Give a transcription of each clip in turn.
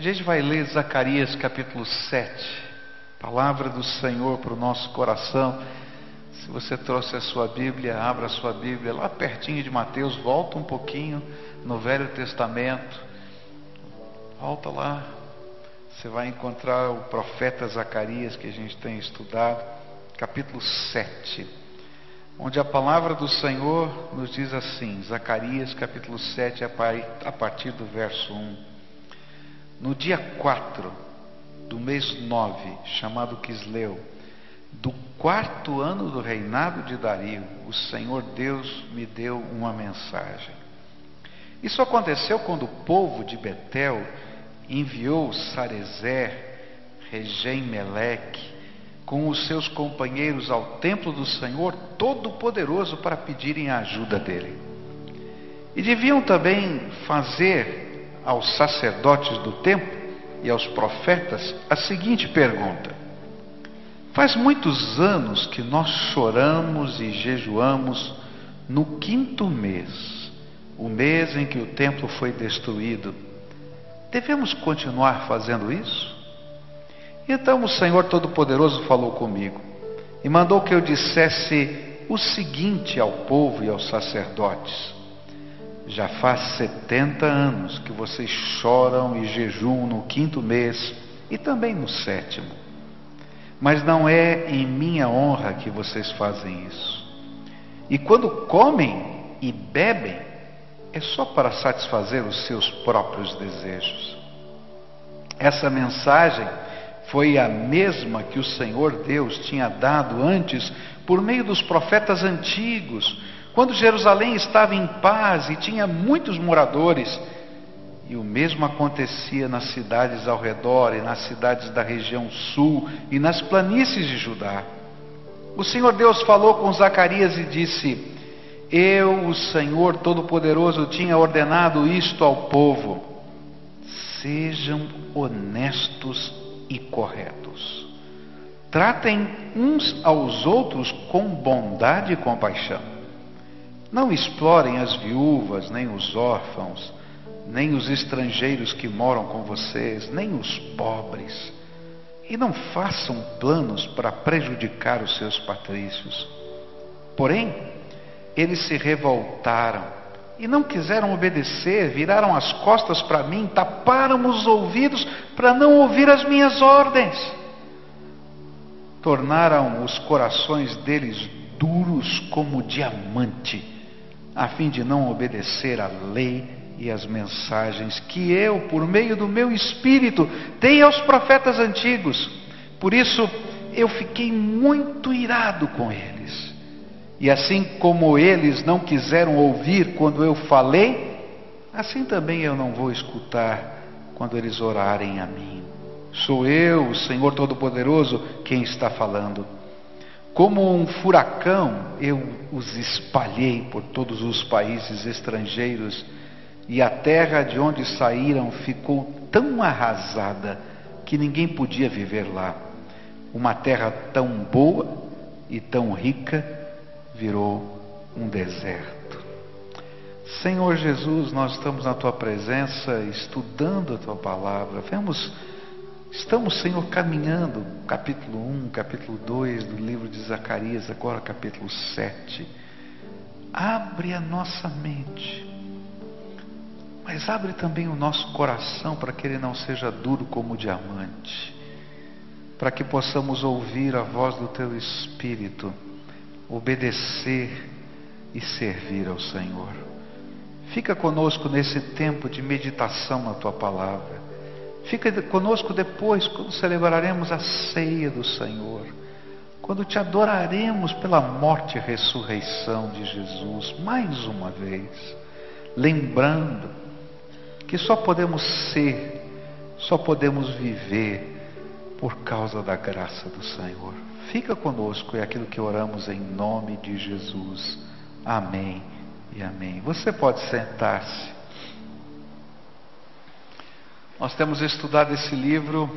A gente vai ler Zacarias capítulo 7, palavra do Senhor para o nosso coração. Se você trouxe a sua Bíblia, abra a sua Bíblia lá pertinho de Mateus, volta um pouquinho no Velho Testamento. Volta lá. Você vai encontrar o profeta Zacarias que a gente tem estudado, capítulo 7, onde a palavra do Senhor nos diz assim, Zacarias capítulo 7, a partir do verso 1. No dia 4 do mês 9, chamado Quisleu, do quarto ano do reinado de Dario, o Senhor Deus me deu uma mensagem. Isso aconteceu quando o povo de Betel enviou Sarezer, Regem Meleque, com os seus companheiros ao templo do Senhor Todo-Poderoso para pedirem a ajuda dele. E deviam também fazer aos sacerdotes do templo e aos profetas a seguinte pergunta: Faz muitos anos que nós choramos e jejuamos no quinto mês, o mês em que o templo foi destruído. Devemos continuar fazendo isso? Então o Senhor Todo-Poderoso falou comigo e mandou que eu dissesse o seguinte ao povo e aos sacerdotes: já faz 70 anos que vocês choram e jejuam no quinto mês e também no sétimo. Mas não é em minha honra que vocês fazem isso. E quando comem e bebem, é só para satisfazer os seus próprios desejos. Essa mensagem foi a mesma que o Senhor Deus tinha dado antes por meio dos profetas antigos quando Jerusalém estava em paz e tinha muitos moradores, e o mesmo acontecia nas cidades ao redor e nas cidades da região sul e nas planícies de Judá. O Senhor Deus falou com Zacarias e disse: Eu, o Senhor Todo-Poderoso, tinha ordenado isto ao povo: sejam honestos e corretos. Tratem uns aos outros com bondade e compaixão. Não explorem as viúvas, nem os órfãos, nem os estrangeiros que moram com vocês, nem os pobres. E não façam planos para prejudicar os seus patrícios. Porém, eles se revoltaram e não quiseram obedecer, viraram as costas para mim, taparam os ouvidos para não ouvir as minhas ordens. Tornaram os corações deles duros como diamante a fim de não obedecer à lei e às mensagens que eu, por meio do meu espírito, dei aos profetas antigos. Por isso, eu fiquei muito irado com eles. E assim como eles não quiseram ouvir quando eu falei, assim também eu não vou escutar quando eles orarem a mim. Sou eu, o Senhor Todo-Poderoso, quem está falando. Como um furacão, eu os espalhei por todos os países estrangeiros, e a terra de onde saíram ficou tão arrasada que ninguém podia viver lá. Uma terra tão boa e tão rica virou um deserto. Senhor Jesus, nós estamos na tua presença, estudando a tua palavra. Vemos Estamos, Senhor, caminhando, capítulo 1, capítulo 2 do livro de Zacarias, agora capítulo 7. Abre a nossa mente, mas abre também o nosso coração para que ele não seja duro como diamante, para que possamos ouvir a voz do Teu Espírito, obedecer e servir ao Senhor. Fica conosco nesse tempo de meditação na Tua palavra. Fica conosco depois, quando celebraremos a ceia do Senhor, quando te adoraremos pela morte e ressurreição de Jesus, mais uma vez, lembrando que só podemos ser, só podemos viver por causa da graça do Senhor. Fica conosco, é aquilo que oramos em nome de Jesus. Amém e amém. Você pode sentar-se. Nós temos estudado esse livro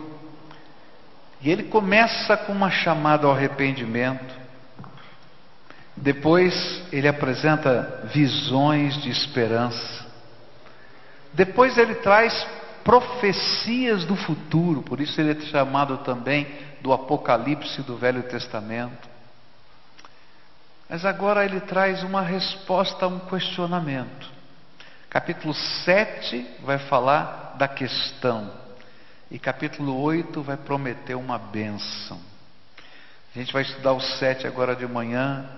e ele começa com uma chamada ao arrependimento. Depois ele apresenta visões de esperança. Depois ele traz profecias do futuro, por isso ele é chamado também do Apocalipse do Velho Testamento. Mas agora ele traz uma resposta a um questionamento. Capítulo 7 vai falar da questão, e capítulo 8 vai prometer uma bênção. A gente vai estudar o 7 agora de manhã,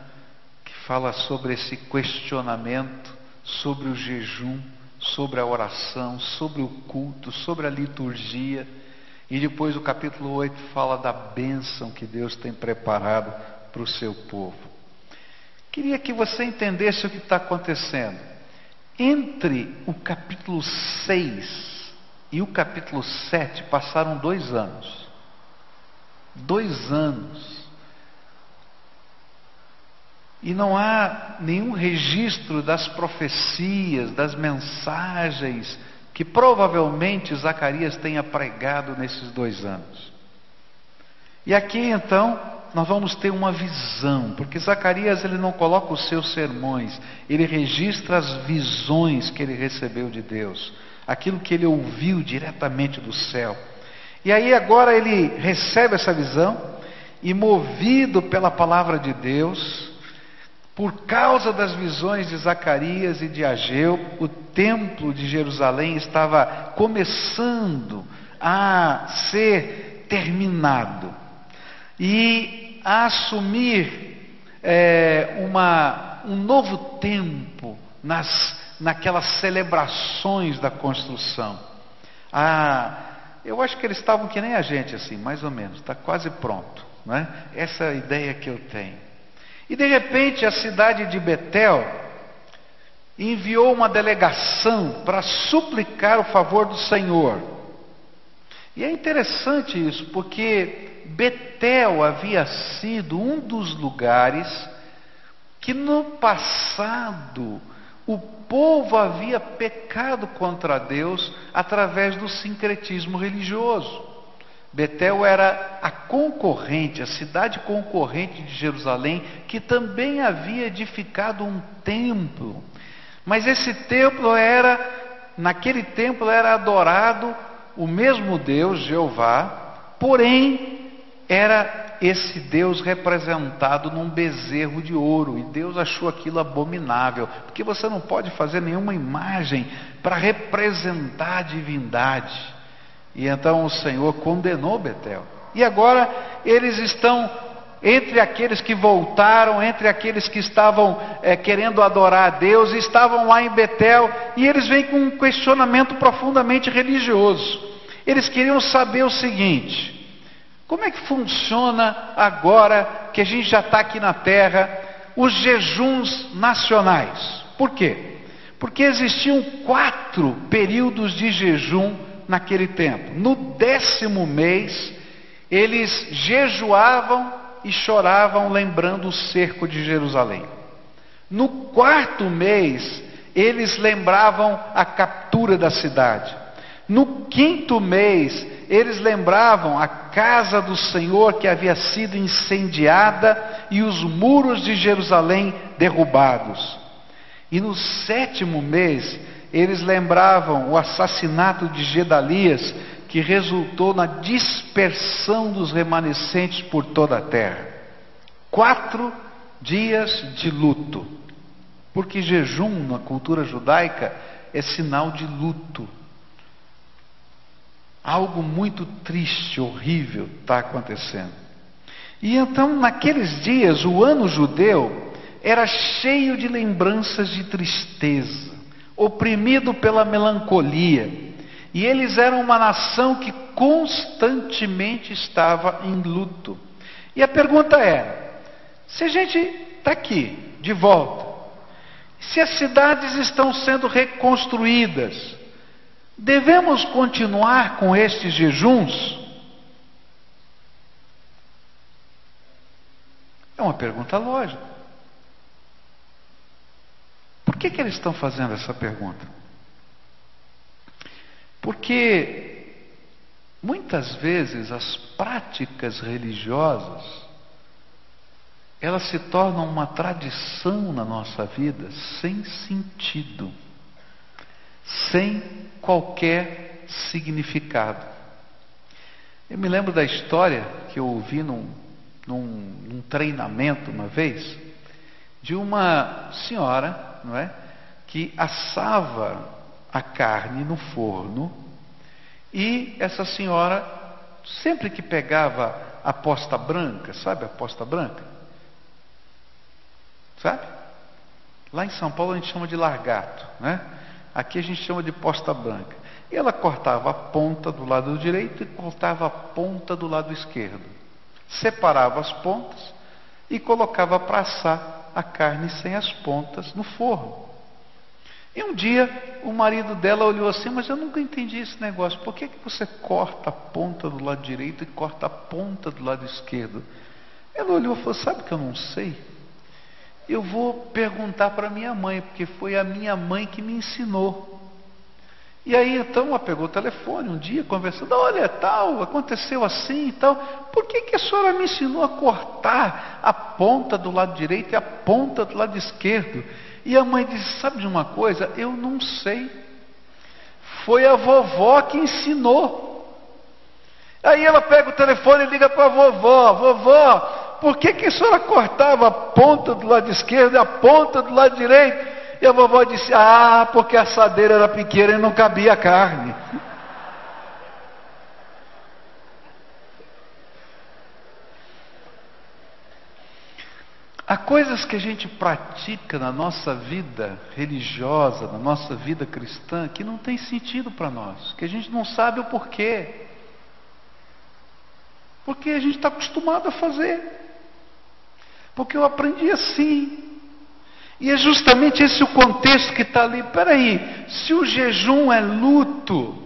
que fala sobre esse questionamento, sobre o jejum sobre a oração, sobre o culto, sobre a liturgia. E depois o capítulo 8 fala da bênção que Deus tem preparado para o seu povo. Queria que você entendesse o que está acontecendo. Entre o capítulo 6 e o capítulo 7 passaram dois anos. Dois anos. E não há nenhum registro das profecias, das mensagens que provavelmente Zacarias tenha pregado nesses dois anos. E aqui então nós vamos ter uma visão, porque Zacarias ele não coloca os seus sermões, ele registra as visões que ele recebeu de Deus, aquilo que ele ouviu diretamente do céu. E aí agora ele recebe essa visão e movido pela palavra de Deus, por causa das visões de Zacarias e de Ageu, o templo de Jerusalém estava começando a ser terminado e a assumir é, uma, um novo tempo nas, naquelas celebrações da construção. Ah, eu acho que eles estavam que nem a gente, assim, mais ou menos, está quase pronto. Né? Essa é a ideia que eu tenho. E de repente a cidade de Betel enviou uma delegação para suplicar o favor do Senhor. E é interessante isso, porque Betel havia sido um dos lugares que no passado o povo havia pecado contra Deus através do sincretismo religioso. Betel era a concorrente, a cidade concorrente de Jerusalém, que também havia edificado um templo. Mas esse templo era, naquele templo era adorado o mesmo Deus, Jeová, porém era esse Deus representado num bezerro de ouro, e Deus achou aquilo abominável, porque você não pode fazer nenhuma imagem para representar a divindade. E então o Senhor condenou Betel. E agora eles estão entre aqueles que voltaram, entre aqueles que estavam é, querendo adorar a Deus, estavam lá em Betel, e eles vêm com um questionamento profundamente religioso. Eles queriam saber o seguinte: como é que funciona agora que a gente já está aqui na terra, os jejuns nacionais? Por quê? Porque existiam quatro períodos de jejum naquele tempo. No décimo mês, eles jejuavam e choravam, lembrando o cerco de Jerusalém. No quarto mês, eles lembravam a captura da cidade. No quinto mês, eles lembravam a casa do Senhor que havia sido incendiada e os muros de Jerusalém derrubados. E no sétimo mês, eles lembravam o assassinato de Gedalias, que resultou na dispersão dos remanescentes por toda a terra. Quatro dias de luto, porque jejum na cultura judaica é sinal de luto. Algo muito triste, horrível está acontecendo. E então, naqueles dias, o ano judeu era cheio de lembranças de tristeza oprimido pela melancolia. E eles eram uma nação que constantemente estava em luto. E a pergunta é: se a gente está aqui, de volta, se as cidades estão sendo reconstruídas, devemos continuar com estes jejuns? É uma pergunta lógica. Por que, que eles estão fazendo essa pergunta? Porque muitas vezes as práticas religiosas elas se tornam uma tradição na nossa vida sem sentido, sem qualquer significado. Eu me lembro da história que eu ouvi num, num, num treinamento uma vez, de uma senhora, não é? Que assava a carne no forno e essa senhora, sempre que pegava a posta branca, sabe a posta branca? Sabe? Lá em São Paulo a gente chama de largato, né? Aqui a gente chama de posta branca. E ela cortava a ponta do lado direito e cortava a ponta do lado esquerdo. Separava as pontas e colocava para assar a carne sem as pontas no forno. E um dia o marido dela olhou assim, mas eu nunca entendi esse negócio. Por que, que você corta a ponta do lado direito e corta a ponta do lado esquerdo? Ela olhou e falou: Sabe que eu não sei? Eu vou perguntar para minha mãe, porque foi a minha mãe que me ensinou. E aí então ela pegou o telefone um dia, conversando, olha, tal, aconteceu assim e tal. Por que, que a senhora me ensinou a cortar a ponta do lado direito e a ponta do lado esquerdo? E a mãe disse, sabe de uma coisa? Eu não sei. Foi a vovó que ensinou. Aí ela pega o telefone e liga para a vovó, vovó, por que, que a senhora cortava a ponta do lado esquerdo e a ponta do lado direito? E a vovó disse: Ah, porque a assadeira era pequena e não cabia carne. Há coisas que a gente pratica na nossa vida religiosa, na nossa vida cristã, que não tem sentido para nós, que a gente não sabe o porquê. Porque a gente está acostumado a fazer. Porque eu aprendi assim. E é justamente esse o contexto que está ali. Peraí, se o jejum é luto,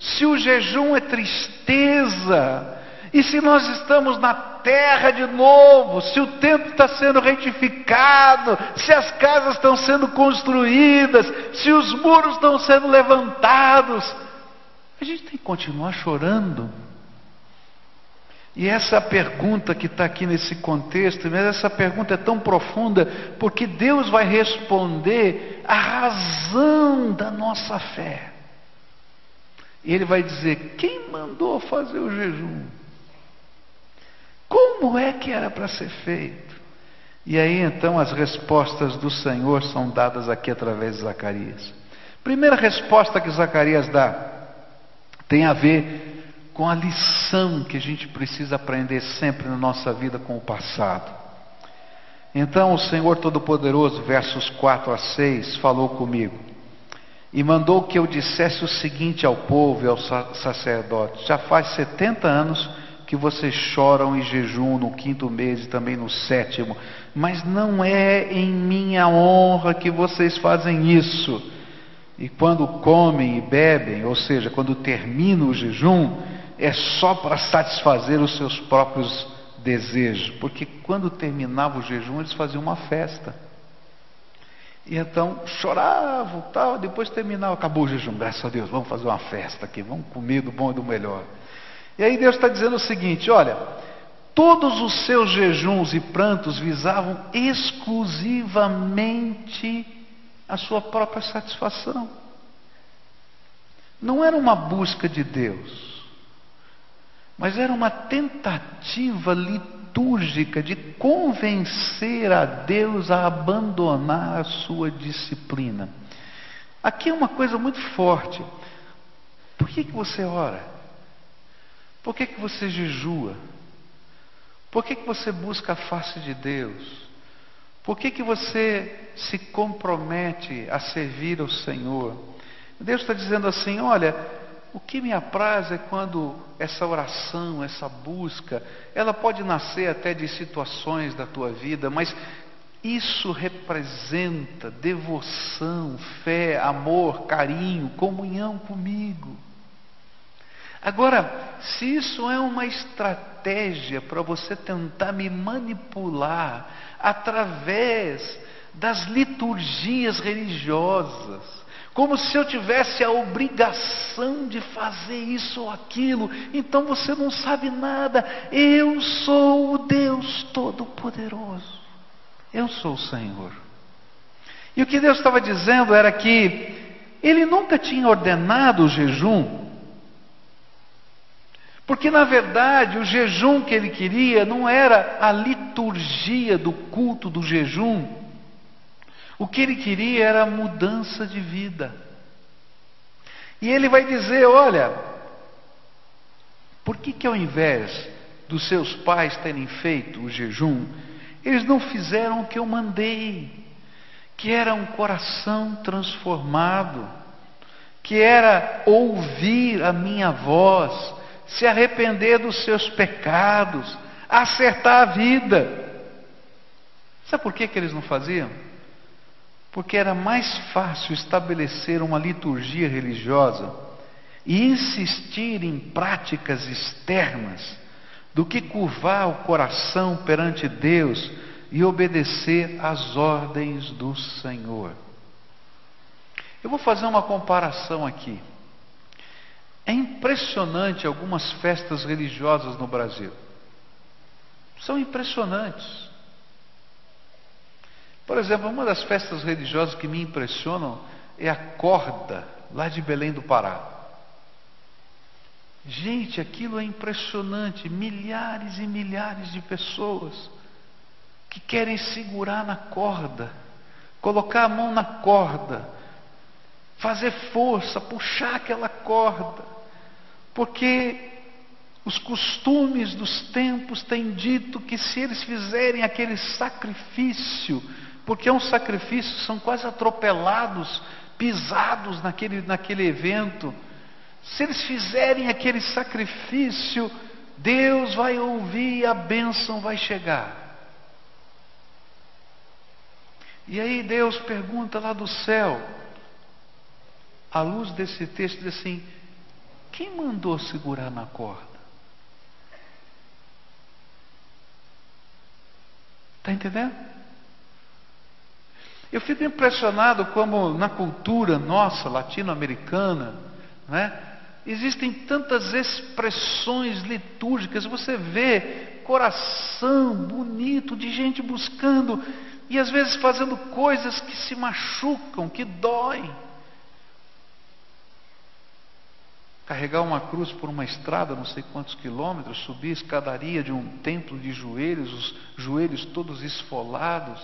se o jejum é tristeza, e se nós estamos na terra de novo, se o templo está sendo retificado, se as casas estão sendo construídas, se os muros estão sendo levantados, a gente tem que continuar chorando. E essa pergunta que está aqui nesse contexto, mas essa pergunta é tão profunda, porque Deus vai responder a razão da nossa fé. E Ele vai dizer: quem mandou fazer o jejum? Como é que era para ser feito? E aí então as respostas do Senhor são dadas aqui através de Zacarias. Primeira resposta que Zacarias dá tem a ver com a lição que a gente precisa aprender sempre na nossa vida com o passado. Então o Senhor Todo-Poderoso, versos 4 a 6, falou comigo e mandou que eu dissesse o seguinte ao povo e aos sacerdotes: Já faz 70 anos que vocês choram e jejum no quinto mês e também no sétimo, mas não é em minha honra que vocês fazem isso. E quando comem e bebem, ou seja, quando termina o jejum, é só para satisfazer os seus próprios desejos, porque quando terminava o jejum eles faziam uma festa. E então choravam, tal, depois terminava, acabou o jejum, graças a Deus, vamos fazer uma festa aqui, vamos comer do bom e do melhor. E aí Deus está dizendo o seguinte: olha, todos os seus jejuns e prantos visavam exclusivamente a sua própria satisfação. Não era uma busca de Deus mas era uma tentativa litúrgica de convencer a Deus a abandonar a sua disciplina. Aqui é uma coisa muito forte. Por que, que você ora? Por que, que você jejua? Por que, que você busca a face de Deus? Por que, que você se compromete a servir ao Senhor? Deus está dizendo assim: olha, o que me apraz é quando essa oração, essa busca, ela pode nascer até de situações da tua vida, mas isso representa devoção, fé, amor, carinho, comunhão comigo. Agora, se isso é uma estratégia para você tentar me manipular através das liturgias religiosas, como se eu tivesse a obrigação de fazer isso ou aquilo, então você não sabe nada. Eu sou o Deus Todo-Poderoso. Eu sou o Senhor. E o que Deus estava dizendo era que Ele nunca tinha ordenado o jejum Porque na verdade o jejum que ele queria não era a liturgia do culto do jejum. O que ele queria era mudança de vida. E ele vai dizer: olha, por que, que ao invés dos seus pais terem feito o jejum, eles não fizeram o que eu mandei, que era um coração transformado, que era ouvir a minha voz, se arrepender dos seus pecados, acertar a vida. Sabe por que, que eles não faziam? Porque era mais fácil estabelecer uma liturgia religiosa e insistir em práticas externas do que curvar o coração perante Deus e obedecer às ordens do Senhor. Eu vou fazer uma comparação aqui. É impressionante algumas festas religiosas no Brasil. São impressionantes. Por exemplo, uma das festas religiosas que me impressionam é a corda, lá de Belém do Pará. Gente, aquilo é impressionante. Milhares e milhares de pessoas que querem segurar na corda, colocar a mão na corda, fazer força, puxar aquela corda porque os costumes dos tempos têm dito que se eles fizerem aquele sacrifício, porque é um sacrifício, são quase atropelados, pisados naquele, naquele evento, se eles fizerem aquele sacrifício, Deus vai ouvir e a bênção vai chegar. E aí Deus pergunta lá do céu, à luz desse texto, diz assim: quem mandou segurar na corda? Está entendendo? Eu fico impressionado como na cultura nossa, latino-americana, né, existem tantas expressões litúrgicas. Você vê coração bonito de gente buscando e às vezes fazendo coisas que se machucam, que doem. carregar uma cruz por uma estrada, não sei quantos quilômetros, subir a escadaria de um templo de joelhos, os joelhos todos esfolados.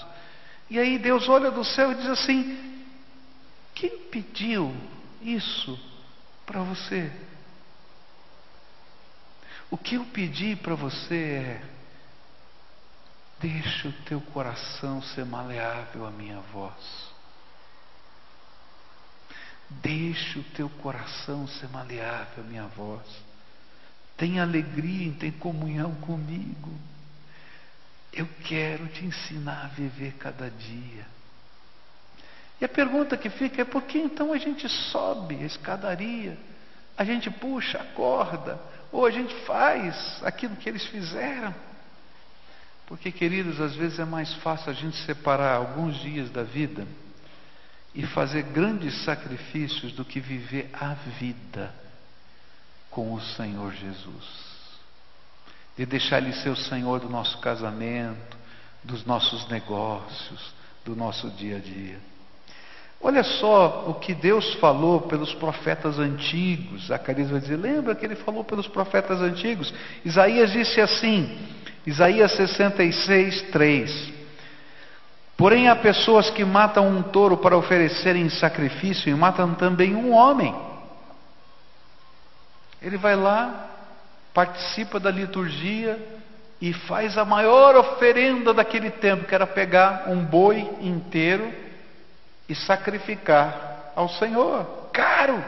E aí Deus olha do céu e diz assim: Quem pediu isso para você? O que eu pedi para você é: Deixa o teu coração ser maleável à minha voz. Deixe o teu coração ser maleável, minha voz. Tenha alegria em ter comunhão comigo. Eu quero te ensinar a viver cada dia. E a pergunta que fica é por que então a gente sobe a escadaria, a gente puxa a corda, ou a gente faz aquilo que eles fizeram? Porque, queridos, às vezes é mais fácil a gente separar alguns dias da vida e fazer grandes sacrifícios do que viver a vida com o Senhor Jesus. De deixar Ele ser o Senhor do nosso casamento, dos nossos negócios, do nosso dia a dia. Olha só o que Deus falou pelos profetas antigos. Zacarias vai dizer: lembra que ele falou pelos profetas antigos? Isaías disse assim, Isaías 66, 3. Porém, há pessoas que matam um touro para oferecerem sacrifício e matam também um homem. Ele vai lá, participa da liturgia e faz a maior oferenda daquele tempo, que era pegar um boi inteiro e sacrificar ao Senhor. Caro!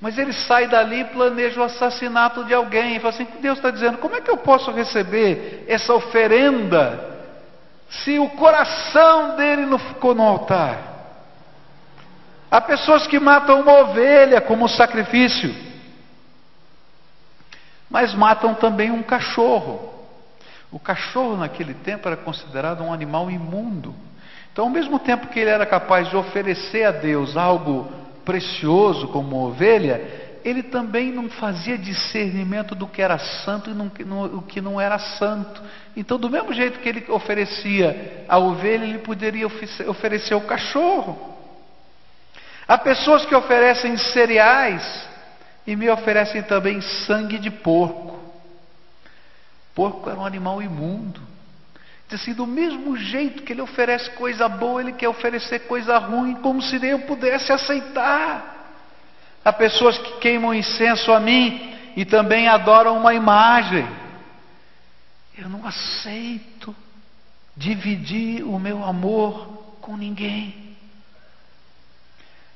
Mas ele sai dali e planeja o assassinato de alguém. E fala assim: Deus está dizendo, como é que eu posso receber essa oferenda? se o coração dele não ficou no altar. Há pessoas que matam uma ovelha como sacrifício, mas matam também um cachorro. O cachorro naquele tempo era considerado um animal imundo. Então, ao mesmo tempo que ele era capaz de oferecer a Deus algo precioso como ovelha, ele também não fazia discernimento do que era santo e do que não era santo. Então, do mesmo jeito que ele oferecia a ovelha, ele poderia oferecer o cachorro. Há pessoas que oferecem cereais e me oferecem também sangue de porco. Porco era um animal imundo. Diz assim, do mesmo jeito que ele oferece coisa boa, ele quer oferecer coisa ruim, como se nem eu pudesse aceitar. Há pessoas que queimam incenso a mim e também adoram uma imagem. Eu não aceito dividir o meu amor com ninguém.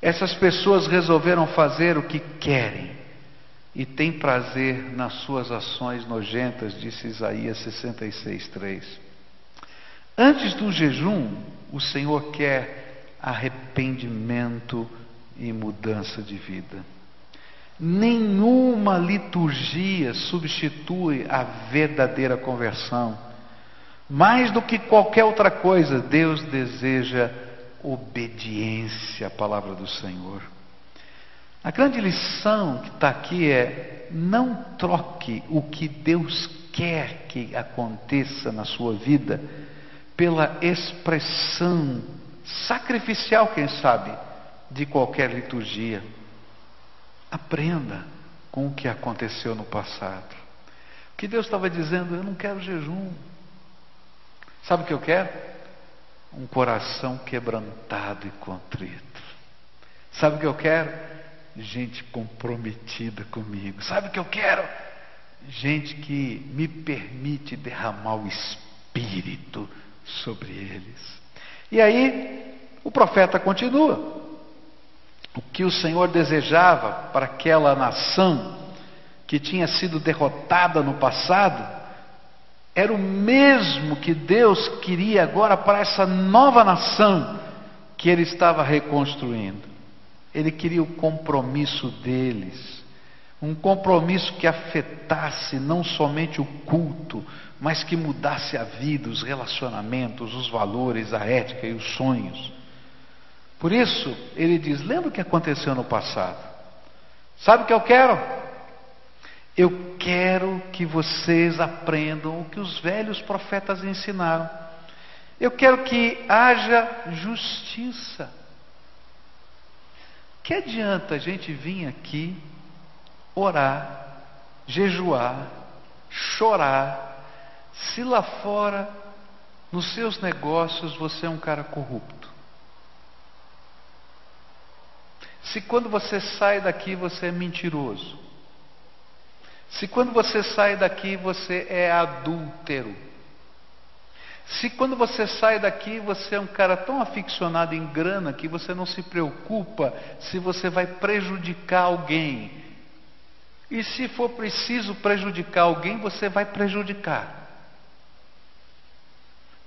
Essas pessoas resolveram fazer o que querem e têm prazer nas suas ações nojentas, disse Isaías 66:3. Antes do jejum, o Senhor quer arrependimento e mudança de vida. Nenhuma liturgia substitui a verdadeira conversão. Mais do que qualquer outra coisa, Deus deseja obediência à palavra do Senhor. A grande lição que está aqui é: não troque o que Deus quer que aconteça na sua vida pela expressão sacrificial, quem sabe, de qualquer liturgia. Aprenda com o que aconteceu no passado. O que Deus estava dizendo, eu não quero jejum. Sabe o que eu quero? Um coração quebrantado e contrito. Sabe o que eu quero? Gente comprometida comigo. Sabe o que eu quero? Gente que me permite derramar o Espírito sobre eles. E aí, o profeta continua. O que o Senhor desejava para aquela nação que tinha sido derrotada no passado, era o mesmo que Deus queria agora para essa nova nação que ele estava reconstruindo. Ele queria o compromisso deles, um compromisso que afetasse não somente o culto, mas que mudasse a vida, os relacionamentos, os valores, a ética e os sonhos. Por isso, ele diz: lembra o que aconteceu no passado? Sabe o que eu quero? Eu quero que vocês aprendam o que os velhos profetas ensinaram. Eu quero que haja justiça. Que adianta a gente vir aqui, orar, jejuar, chorar, se lá fora, nos seus negócios, você é um cara corrupto? Se quando você sai daqui você é mentiroso. Se quando você sai daqui você é adúltero. Se quando você sai daqui você é um cara tão aficionado em grana que você não se preocupa se você vai prejudicar alguém. E se for preciso prejudicar alguém, você vai prejudicar.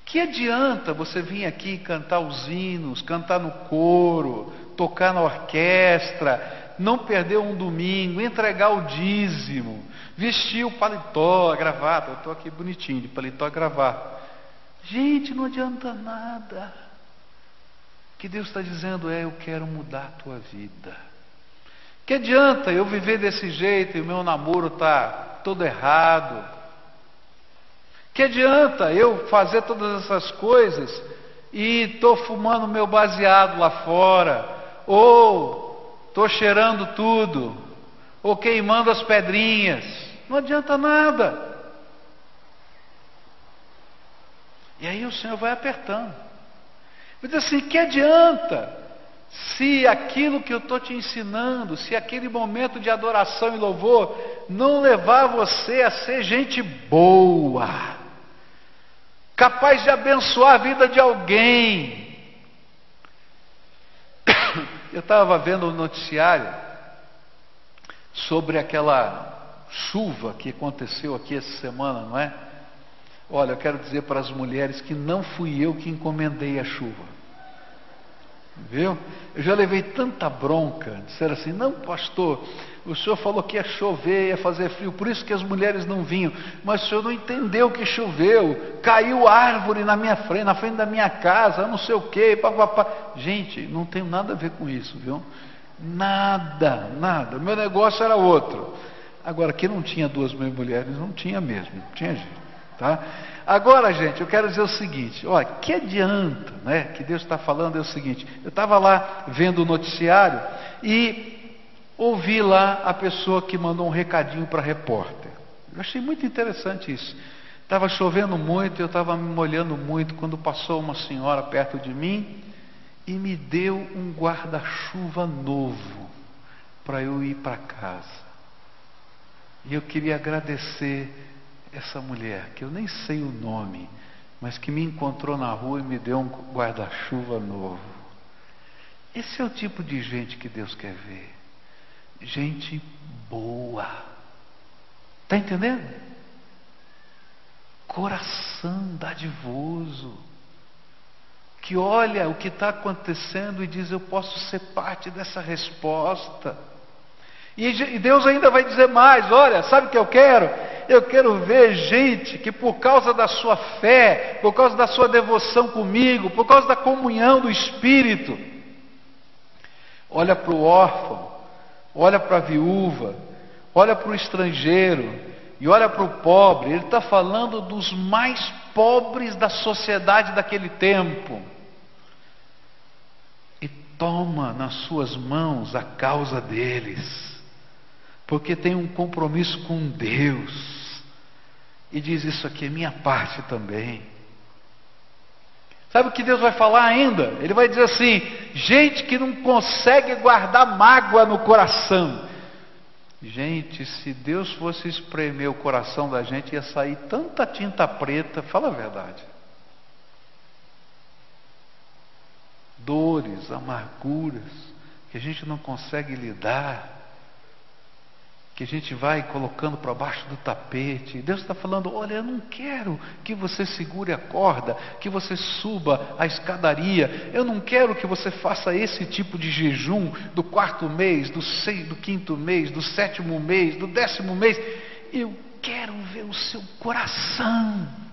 Que adianta você vir aqui cantar os hinos, cantar no coro, tocar na orquestra, não perder um domingo, entregar o dízimo, vestir o paletó, a gravata. Eu estou aqui bonitinho, de paletó e gravata. Gente, não adianta nada. O que Deus está dizendo é: eu quero mudar a tua vida. Que adianta eu viver desse jeito e o meu namoro está todo errado? Que adianta eu fazer todas essas coisas e estou fumando meu baseado lá fora? ou estou cheirando tudo, ou queimando as pedrinhas. Não adianta nada. E aí o Senhor vai apertando. Diz assim: que adianta se aquilo que eu estou te ensinando, se aquele momento de adoração e louvor não levar você a ser gente boa, capaz de abençoar a vida de alguém, eu estava vendo o um noticiário sobre aquela chuva que aconteceu aqui essa semana, não é? Olha, eu quero dizer para as mulheres que não fui eu que encomendei a chuva. Viu? Eu já levei tanta bronca, disseram assim: não, pastor, o senhor falou que ia chover, ia fazer frio, por isso que as mulheres não vinham, mas o senhor não entendeu que choveu, caiu árvore na minha frente, na frente da minha casa, não sei o quê, papapá. Gente, não tem nada a ver com isso, viu? Nada, nada. Meu negócio era outro. Agora, que não tinha duas mil mulheres, não tinha mesmo, tinha gente. Tá? Agora, gente, eu quero dizer o seguinte: olha, que adianta, né? Que Deus está falando é o seguinte: eu estava lá vendo o noticiário e ouvi lá a pessoa que mandou um recadinho para a repórter. Eu achei muito interessante isso. Estava chovendo muito, eu estava me molhando muito quando passou uma senhora perto de mim e me deu um guarda-chuva novo para eu ir para casa. E eu queria agradecer essa mulher, que eu nem sei o nome, mas que me encontrou na rua e me deu um guarda-chuva novo. Esse é o tipo de gente que Deus quer ver. Gente boa. Está entendendo? Coração dadivoso. Que olha o que está acontecendo e diz: Eu posso ser parte dessa resposta. E Deus ainda vai dizer mais: olha, sabe o que eu quero? Eu quero ver gente que, por causa da sua fé, por causa da sua devoção comigo, por causa da comunhão do Espírito, olha para o órfão, olha para a viúva, olha para o estrangeiro e olha para o pobre. Ele está falando dos mais pobres da sociedade daquele tempo. E toma nas suas mãos a causa deles porque tem um compromisso com Deus. E diz: Isso aqui é minha parte também. Sabe o que Deus vai falar ainda? Ele vai dizer assim: gente que não consegue guardar mágoa no coração. Gente, se Deus fosse espremer o coração da gente, ia sair tanta tinta preta, fala a verdade. Dores, amarguras, que a gente não consegue lidar que a gente vai colocando para baixo do tapete. Deus está falando: olha, eu não quero que você segure a corda, que você suba a escadaria. Eu não quero que você faça esse tipo de jejum do quarto mês, do, seis, do quinto mês, do sétimo mês, do décimo mês. Eu quero ver o seu coração.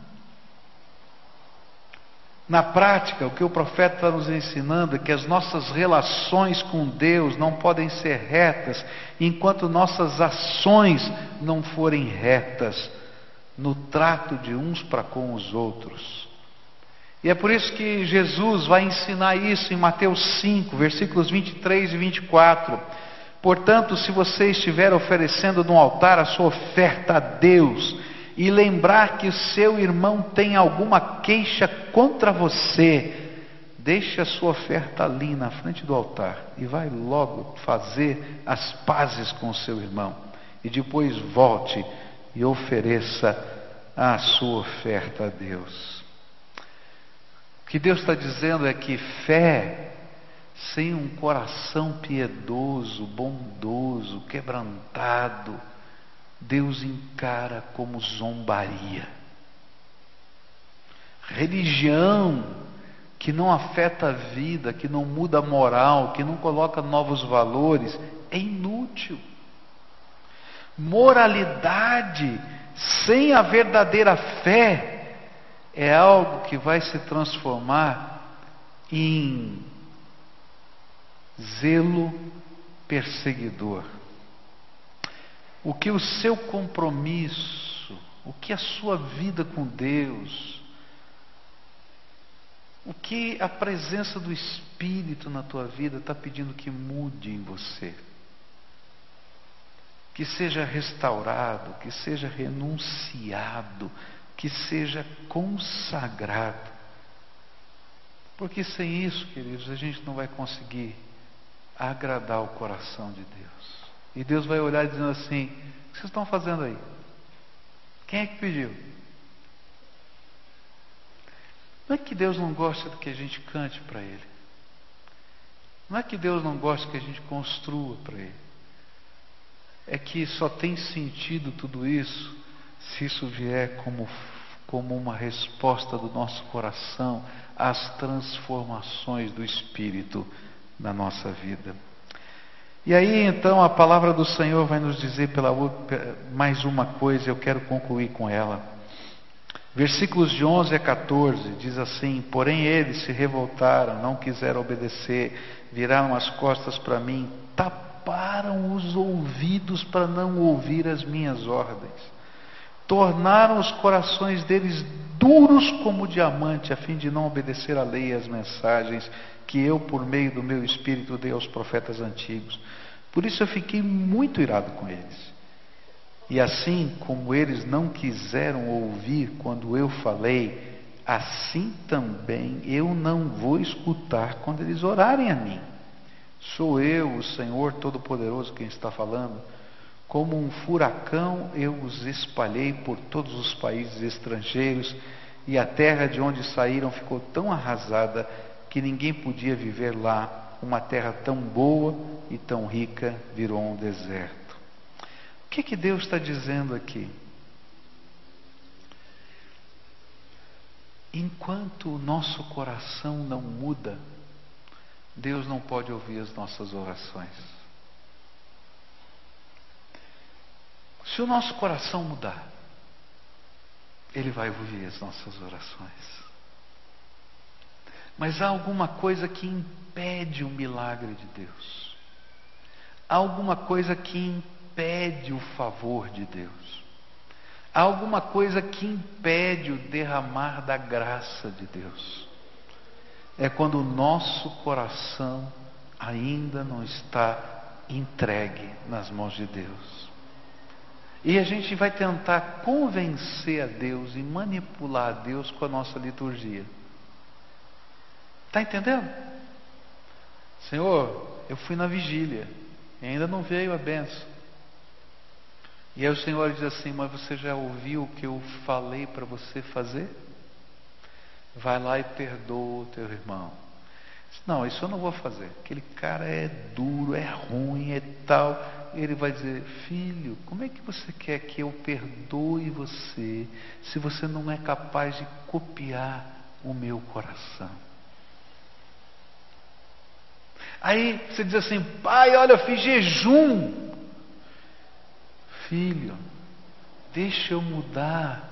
Na prática, o que o profeta está nos ensinando é que as nossas relações com Deus não podem ser retas enquanto nossas ações não forem retas no trato de uns para com os outros. E é por isso que Jesus vai ensinar isso em Mateus 5, versículos 23 e 24. Portanto, se você estiver oferecendo no altar a sua oferta a Deus, e lembrar que o seu irmão tem alguma queixa contra você, deixe a sua oferta ali na frente do altar e vai logo fazer as pazes com o seu irmão. E depois volte e ofereça a sua oferta a Deus. O que Deus está dizendo é que fé sem um coração piedoso, bondoso, quebrantado, Deus encara como zombaria. Religião que não afeta a vida, que não muda a moral, que não coloca novos valores, é inútil. Moralidade sem a verdadeira fé é algo que vai se transformar em zelo perseguidor o que o seu compromisso, o que a sua vida com Deus, o que a presença do Espírito na tua vida está pedindo que mude em você. Que seja restaurado, que seja renunciado, que seja consagrado. Porque sem isso, queridos, a gente não vai conseguir agradar o coração de Deus. E Deus vai olhar dizendo assim: O que vocês estão fazendo aí? Quem é que pediu? Não é que Deus não gosta que a gente cante para Ele. Não é que Deus não gosta que a gente construa para Ele. É que só tem sentido tudo isso se isso vier como, como uma resposta do nosso coração às transformações do Espírito na nossa vida. E aí então a palavra do Senhor vai nos dizer pela mais uma coisa, eu quero concluir com ela. Versículos de 11 a 14 diz assim: Porém eles se revoltaram, não quiseram obedecer, viraram as costas para mim, taparam os ouvidos para não ouvir as minhas ordens, tornaram os corações deles duros como diamante, a fim de não obedecer à lei e às mensagens que eu, por meio do meu espírito, dei aos profetas antigos. Por isso eu fiquei muito irado com eles. E assim como eles não quiseram ouvir quando eu falei, assim também eu não vou escutar quando eles orarem a mim. Sou eu, o Senhor Todo-Poderoso, quem está falando. Como um furacão eu os espalhei por todos os países estrangeiros, e a terra de onde saíram ficou tão arrasada que ninguém podia viver lá. Uma terra tão boa e tão rica virou um deserto. O que, que Deus está dizendo aqui? Enquanto o nosso coração não muda, Deus não pode ouvir as nossas orações. Se o nosso coração mudar, Ele vai ouvir as nossas orações. Mas há alguma coisa que impede o milagre de Deus. Há alguma coisa que impede o favor de Deus. Há alguma coisa que impede o derramar da graça de Deus é quando o nosso coração ainda não está entregue nas mãos de Deus. E a gente vai tentar convencer a Deus e manipular a Deus com a nossa liturgia. Está entendendo? Senhor, eu fui na vigília e ainda não veio a benção. E aí o Senhor diz assim: Mas você já ouviu o que eu falei para você fazer? Vai lá e perdoa o teu irmão. Não, isso eu não vou fazer. Aquele cara é duro, é ruim, é tal. Ele vai dizer: Filho, como é que você quer que eu perdoe você se você não é capaz de copiar o meu coração? Aí você diz assim: Pai, olha, eu fiz jejum. Filho, deixa eu mudar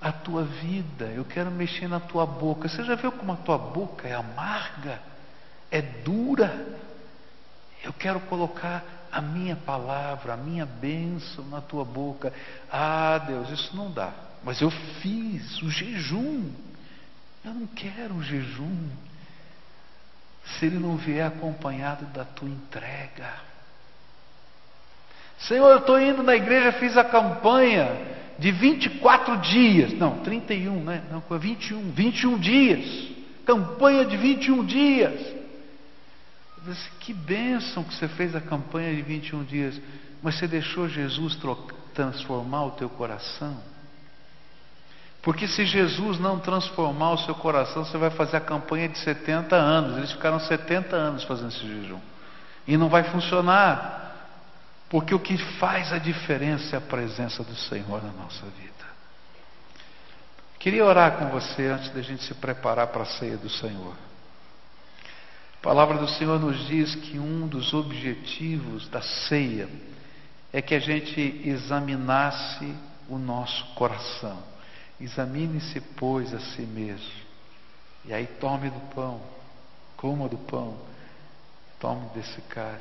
a tua vida, eu quero mexer na tua boca. Você já viu como a tua boca é amarga, é dura? Eu quero colocar a minha palavra, a minha bênção na tua boca. Ah, Deus, isso não dá. Mas eu fiz o jejum. Eu não quero o jejum. Se ele não vier acompanhado da tua entrega. Senhor, eu estou indo na igreja, fiz a campanha de 24 dias, não, 31, né? Não, 21, 21 dias. Campanha de 21 dias. Disse, que bênção que você fez a campanha de 21 dias, mas você deixou Jesus transformar o teu coração? Porque se Jesus não transformar o seu coração, você vai fazer a campanha de 70 anos. Eles ficaram 70 anos fazendo esse jejum. E não vai funcionar. Porque o que faz a diferença é a presença do Senhor na nossa vida. Queria orar com você antes da gente se preparar para a ceia do Senhor. A palavra do Senhor nos diz que um dos objetivos da ceia é que a gente examinasse o nosso coração. Examine-se, pois, a si mesmo. E aí tome do pão, coma do pão, tome desse cálice.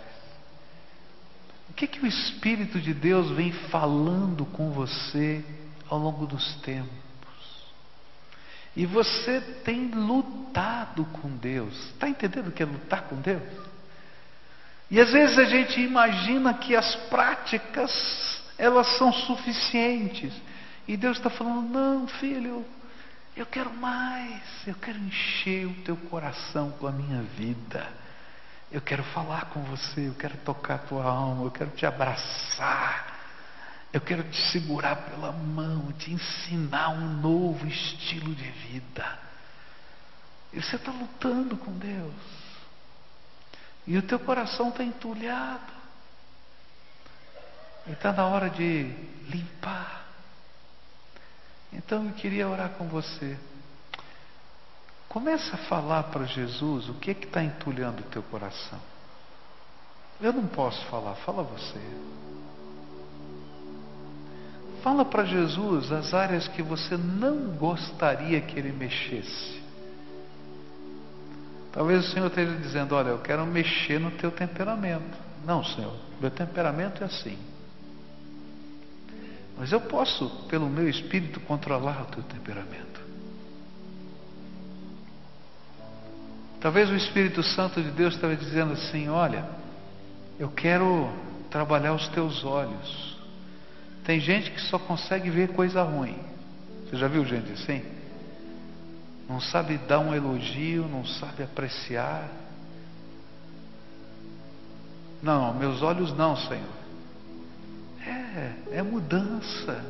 O que, que o Espírito de Deus vem falando com você ao longo dos tempos? E você tem lutado com Deus. Está entendendo o que é lutar com Deus? E às vezes a gente imagina que as práticas elas são suficientes. E Deus está falando: não, filho, eu quero mais. Eu quero encher o teu coração com a minha vida. Eu quero falar com você, eu quero tocar a tua alma, eu quero te abraçar, eu quero te segurar pela mão, te ensinar um novo estilo de vida. E você está lutando com Deus. E o teu coração está entulhado. E está na hora de limpar. Então eu queria orar com você. Começa a falar para Jesus o que é está entulhando o teu coração. Eu não posso falar, fala você. Fala para Jesus as áreas que você não gostaria que ele mexesse. Talvez o Senhor esteja dizendo: Olha, eu quero mexer no teu temperamento. Não, Senhor, meu temperamento é assim. Mas eu posso, pelo meu espírito, controlar o teu temperamento. Talvez o Espírito Santo de Deus estava dizendo assim: olha, Eu quero trabalhar os teus olhos. Tem gente que só consegue ver coisa ruim. Você já viu gente assim? Não sabe dar um elogio, não sabe apreciar. Não, meus olhos não, Senhor. É, é mudança.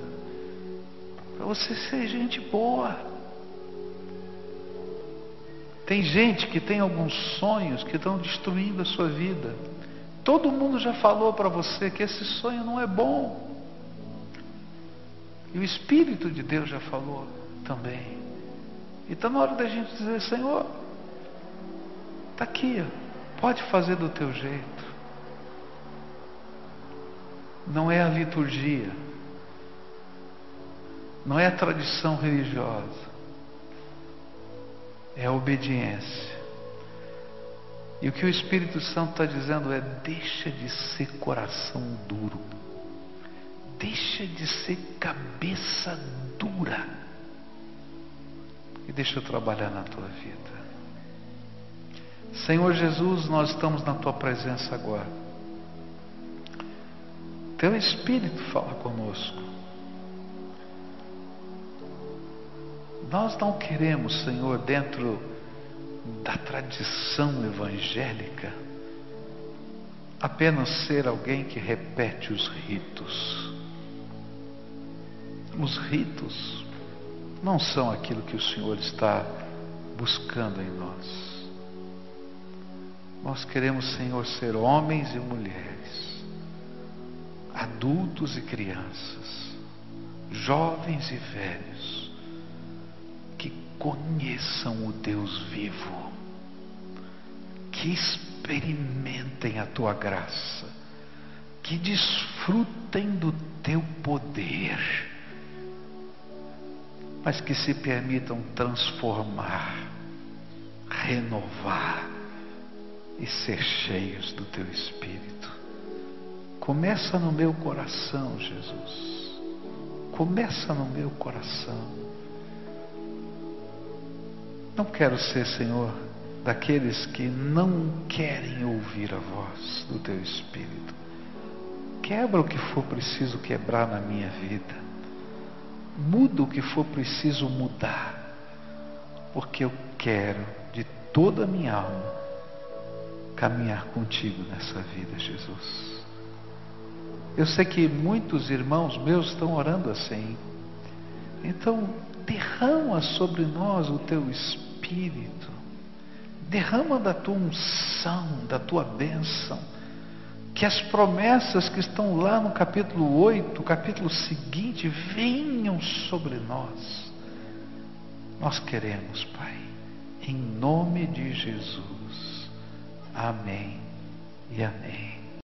Para você ser gente boa. Tem gente que tem alguns sonhos que estão destruindo a sua vida. Todo mundo já falou para você que esse sonho não é bom. E o Espírito de Deus já falou também. E está na hora da gente dizer, Senhor, está aqui, pode fazer do teu jeito. Não é a liturgia, não é a tradição religiosa, é a obediência. E o que o Espírito Santo está dizendo é: deixa de ser coração duro, deixa de ser cabeça dura, e deixa eu trabalhar na tua vida. Senhor Jesus, nós estamos na tua presença agora. Teu Espírito fala conosco. Nós não queremos, Senhor, dentro da tradição evangélica, apenas ser alguém que repete os ritos. Os ritos não são aquilo que o Senhor está buscando em nós. Nós queremos, Senhor, ser homens e mulheres, adultos e crianças, jovens e velhos, que conheçam o Deus vivo, que experimentem a tua graça, que desfrutem do teu poder, mas que se permitam transformar, renovar e ser cheios do teu Espírito. Começa no meu coração, Jesus. Começa no meu coração. Não quero ser, Senhor, daqueles que não querem ouvir a voz do Teu Espírito. Quebra o que for preciso quebrar na minha vida. Muda o que for preciso mudar. Porque eu quero, de toda a minha alma, caminhar contigo nessa vida, Jesus. Eu sei que muitos irmãos meus estão orando assim. Então, derrama sobre nós o teu Espírito derrama da tua unção, da tua bênção, que as promessas que estão lá no capítulo 8, capítulo seguinte, venham sobre nós. Nós queremos, Pai, em nome de Jesus. Amém e amém.